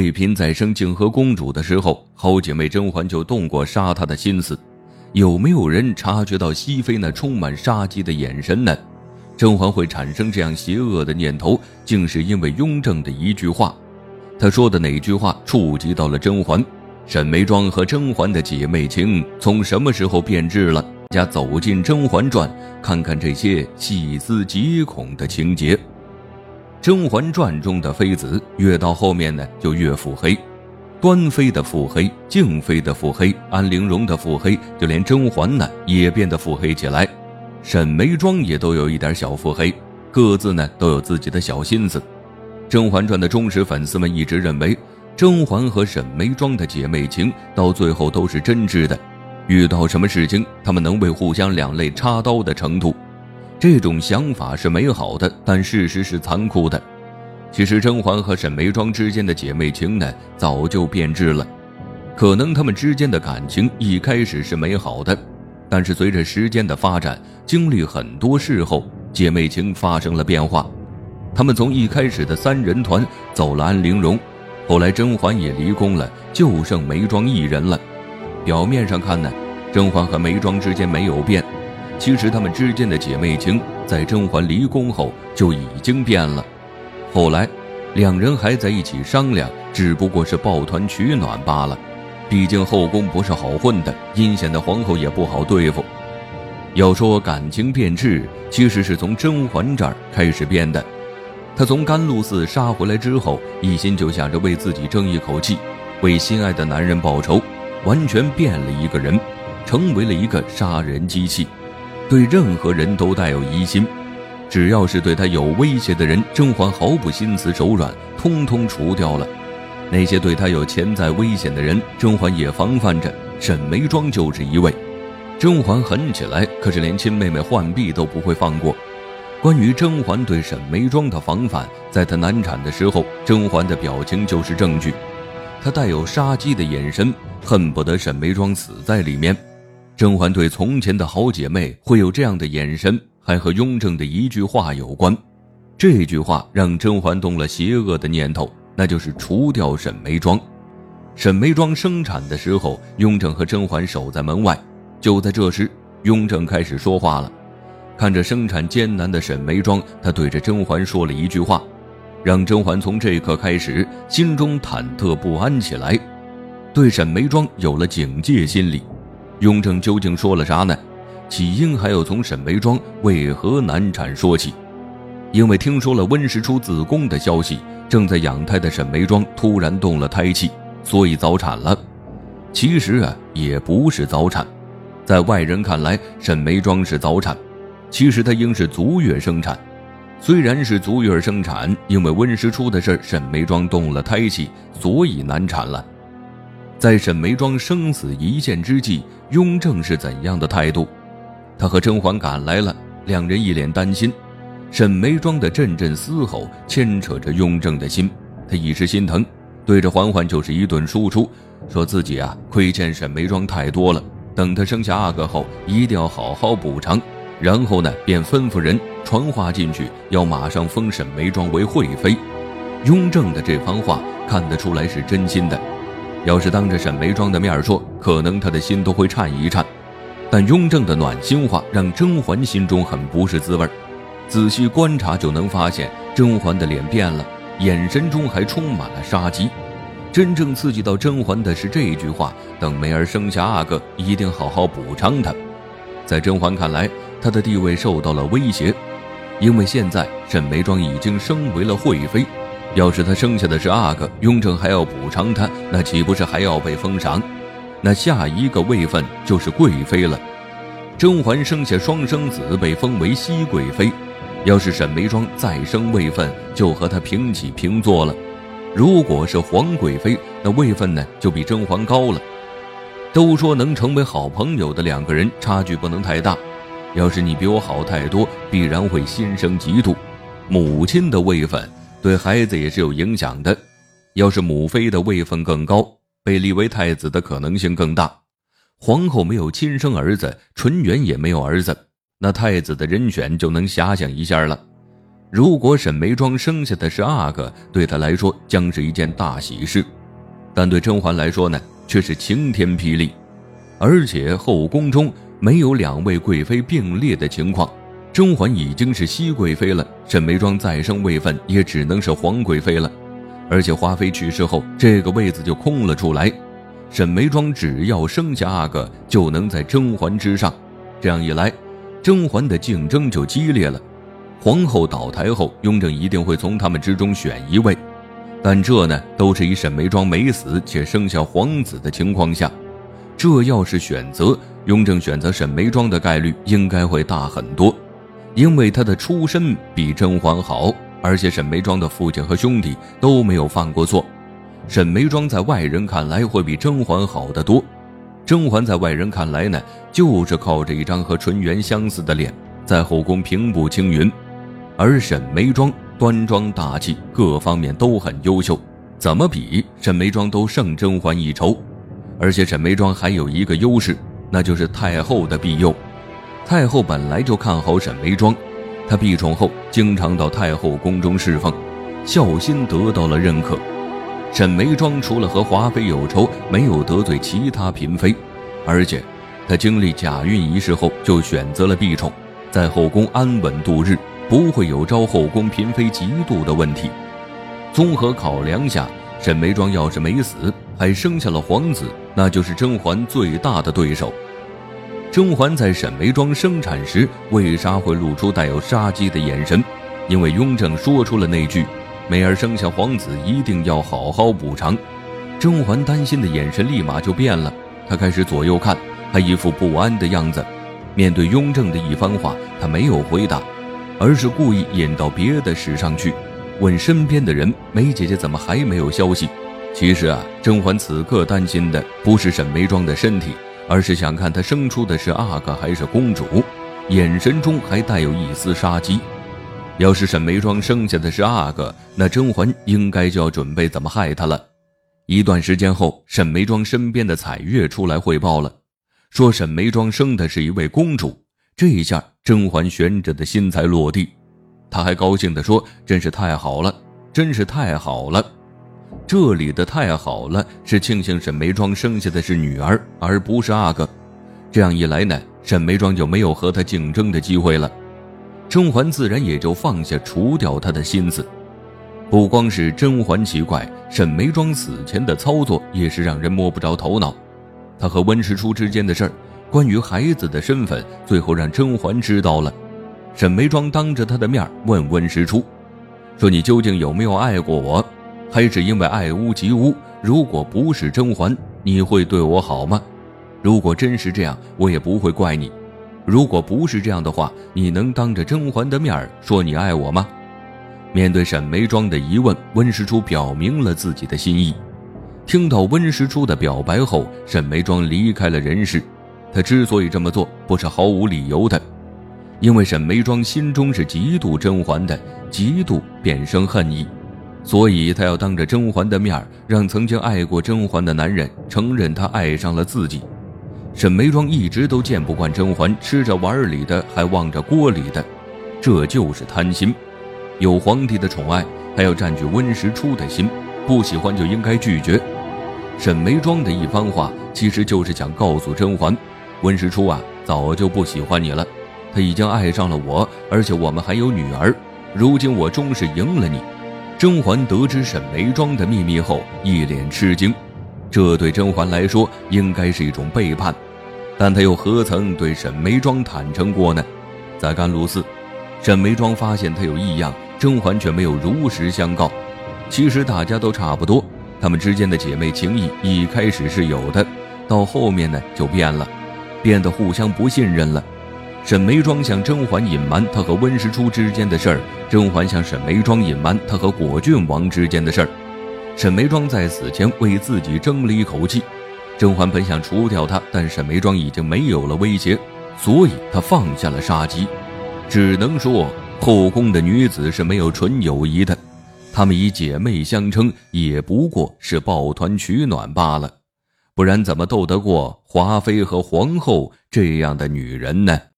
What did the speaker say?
妃嫔在生静和公主的时候，好姐妹甄嬛就动过杀她的心思。有没有人察觉到熹妃那充满杀机的眼神呢？甄嬛会产生这样邪恶的念头，竟是因为雍正的一句话。他说的哪句话触及到了甄嬛？沈眉庄和甄嬛的姐妹情从什么时候变质了？家走进《甄嬛传》，看看这些细思极恐的情节。《甄嬛传》中的妃子越到后面呢，就越腹黑。端妃的腹黑，静妃的腹黑，安陵容的腹黑，就连甄嬛呢也变得腹黑起来。沈眉庄也都有一点小腹黑，各自呢都有自己的小心思。《甄嬛传》的忠实粉丝们一直认为，甄嬛和沈眉庄的姐妹情到最后都是真挚的。遇到什么事情，他们能为互相两肋插刀的程度，这种想法是美好的，但事实是残酷的。其实，甄嬛和沈眉庄之间的姐妹情呢，早就变质了。可能他们之间的感情一开始是美好的，但是随着时间的发展，经历很多事后，姐妹情发生了变化。他们从一开始的三人团走了安陵容，后来甄嬛也离宫了，就剩眉庄一人了。表面上看呢，甄嬛和眉庄之间没有变，其实他们之间的姐妹情在甄嬛离宫后就已经变了。后来，两人还在一起商量，只不过是抱团取暖罢了。毕竟后宫不是好混的，阴险的皇后也不好对付。要说感情变质，其实是从甄嬛这儿开始变的。她从甘露寺杀回来之后，一心就想着为自己争一口气，为心爱的男人报仇，完全变了一个人，成为了一个杀人机器，对任何人都带有疑心，只要是对他有威胁的人，甄嬛毫不心慈手软，通通除掉了。那些对他有潜在危险的人，甄嬛也防范着。沈眉庄就是一位。甄嬛狠起来，可是连亲妹妹浣碧都不会放过。关于甄嬛对沈眉庄的防范，在她难产的时候，甄嬛的表情就是证据。她带有杀机的眼神，恨不得沈眉庄死在里面。甄嬛对从前的好姐妹会有这样的眼神，还和雍正的一句话有关。这句话让甄嬛动了邪恶的念头，那就是除掉沈眉庄。沈眉庄生产的时候，雍正和甄嬛守在门外。就在这时，雍正开始说话了。看着生产艰难的沈眉庄，他对着甄嬛说了一句话，让甄嬛从这一刻开始心中忐忑不安起来，对沈眉庄有了警戒心理。雍正究竟说了啥呢？起因还要从沈眉庄为何难产说起，因为听说了温实初子宫的消息，正在养胎的沈眉庄突然动了胎气，所以早产了。其实啊，也不是早产，在外人看来，沈眉庄是早产。其实她应是足月生产，虽然是足月生产，因为温实初的事，沈眉庄动了胎气，所以难产了。在沈眉庄生死一线之际，雍正是怎样的态度？他和甄嬛赶来了，两人一脸担心。沈眉庄的阵阵嘶吼牵扯着雍正的心，他一时心疼，对着嬛嬛就是一顿输出，说自己啊亏欠沈眉庄太多了，等他生下阿哥后，一定要好好补偿。然后呢，便吩咐人传话进去，要马上封沈眉庄为惠妃。雍正的这番话看得出来是真心的，要是当着沈眉庄的面说，可能他的心都会颤一颤。但雍正的暖心话让甄嬛心中很不是滋味仔细观察就能发现，甄嬛的脸变了，眼神中还充满了杀机。真正刺激到甄嬛的是这句话：等梅儿生下阿哥，一定好好补偿她。在甄嬛看来。她的地位受到了威胁，因为现在沈眉庄已经升为了惠妃，要是她生下的是阿哥，雍正还要补偿她，那岂不是还要被封赏？那下一个位分就是贵妃了。甄嬛生下双生子，被封为熹贵妃，要是沈眉庄再生位分，就和她平起平坐了。如果是皇贵妃，那位分呢就比甄嬛高了。都说能成为好朋友的两个人，差距不能太大。要是你比我好太多，必然会心生嫉妒。母亲的位分对孩子也是有影响的。要是母妃的位分更高，被立为太子的可能性更大。皇后没有亲生儿子，纯元也没有儿子，那太子的人选就能遐想一下了。如果沈眉庄生下的是阿哥，对她来说将是一件大喜事，但对甄嬛来说呢，却是晴天霹雳。而且后宫中没有两位贵妃并列的情况，甄嬛已经是熹贵妃了，沈眉庄再生位分也只能是皇贵妃了。而且华妃去世后，这个位子就空了出来。沈眉庄只要生下阿哥，就能在甄嬛之上。这样一来，甄嬛的竞争就激烈了。皇后倒台后，雍正一定会从他们之中选一位，但这呢，都是以沈眉庄没死且生下皇子的情况下。这要是选择，雍正选择沈眉庄的概率应该会大很多，因为她的出身比甄嬛好。而且沈眉庄的父亲和兄弟都没有犯过错，沈眉庄在外人看来会比甄嬛好得多。甄嬛在外人看来呢，就是靠着一张和纯元相似的脸，在后宫平步青云。而沈眉庄端庄大气，各方面都很优秀，怎么比沈眉庄都胜甄嬛一筹。而且沈眉庄还有一个优势，那就是太后的庇佑。太后本来就看好沈眉庄。她避宠后，经常到太后宫中侍奉，孝心得到了认可。沈眉庄除了和华妃有仇，没有得罪其他嫔妃，而且她经历假孕一事后，就选择了避宠，在后宫安稳度日，不会有招后宫嫔妃嫉妒的问题。综合考量下，沈眉庄要是没死，还生下了皇子，那就是甄嬛最大的对手。甄嬛在沈眉庄生产时，为啥会露出带有杀机的眼神？因为雍正说出了那句：“梅儿生下皇子，一定要好好补偿。”甄嬛担心的眼神立马就变了，她开始左右看，还一副不安的样子。面对雍正的一番话，她没有回答，而是故意引到别的事上去，问身边的人：“梅姐姐怎么还没有消息？”其实啊，甄嬛此刻担心的不是沈眉庄的身体。而是想看他生出的是阿哥还是公主，眼神中还带有一丝杀机。要是沈眉庄生下的是阿哥，那甄嬛应该就要准备怎么害他了。一段时间后，沈眉庄身边的彩月出来汇报了，说沈眉庄生的是一位公主。这一下，甄嬛悬着的心才落地，她还高兴地说：“真是太好了，真是太好了。”这里的太好了，是庆幸沈眉庄生下的是女儿，而不是阿哥。这样一来呢，沈眉庄就没有和他竞争的机会了。甄嬛自然也就放下除掉他的心思。不光是甄嬛奇怪，沈眉庄死前的操作也是让人摸不着头脑。他和温实初之间的事儿，关于孩子的身份，最后让甄嬛知道了。沈眉庄当着他的面问温实初：“说你究竟有没有爱过我？”还是因为爱屋及乌。如果不是甄嬛，你会对我好吗？如果真是这样，我也不会怪你。如果不是这样的话，你能当着甄嬛的面说你爱我吗？面对沈眉庄的疑问，温实初表明了自己的心意。听到温实初的表白后，沈眉庄离开了人世。他之所以这么做，不是毫无理由的，因为沈眉庄心中是嫉妒甄嬛的，嫉妒便生恨意。所以，他要当着甄嬛的面让曾经爱过甄嬛的男人承认他爱上了自己。沈眉庄一直都见不惯甄嬛吃着碗里的还望着锅里的，这就是贪心。有皇帝的宠爱，还要占据温实初的心，不喜欢就应该拒绝。沈眉庄的一番话，其实就是想告诉甄嬛，温实初啊，早就不喜欢你了，他已经爱上了我，而且我们还有女儿。如今我终是赢了你。甄嬛得知沈眉庄的秘密后，一脸吃惊，这对甄嬛来说应该是一种背叛，但她又何曾对沈眉庄坦诚过呢？在甘露寺，沈眉庄发现她有异样，甄嬛却没有如实相告。其实大家都差不多，她们之间的姐妹情谊一开始是有的，到后面呢就变了，变得互相不信任了。沈眉庄向甄嬛隐瞒她和温实初之间的事儿，甄嬛向沈眉庄隐瞒她和果郡王之间的事儿。沈眉庄在死前为自己争了一口气，甄嬛本想除掉她，但沈眉庄已经没有了威胁，所以她放下了杀机。只能说后宫的女子是没有纯友谊的，她们以姐妹相称，也不过是抱团取暖罢了，不然怎么斗得过华妃和皇后这样的女人呢？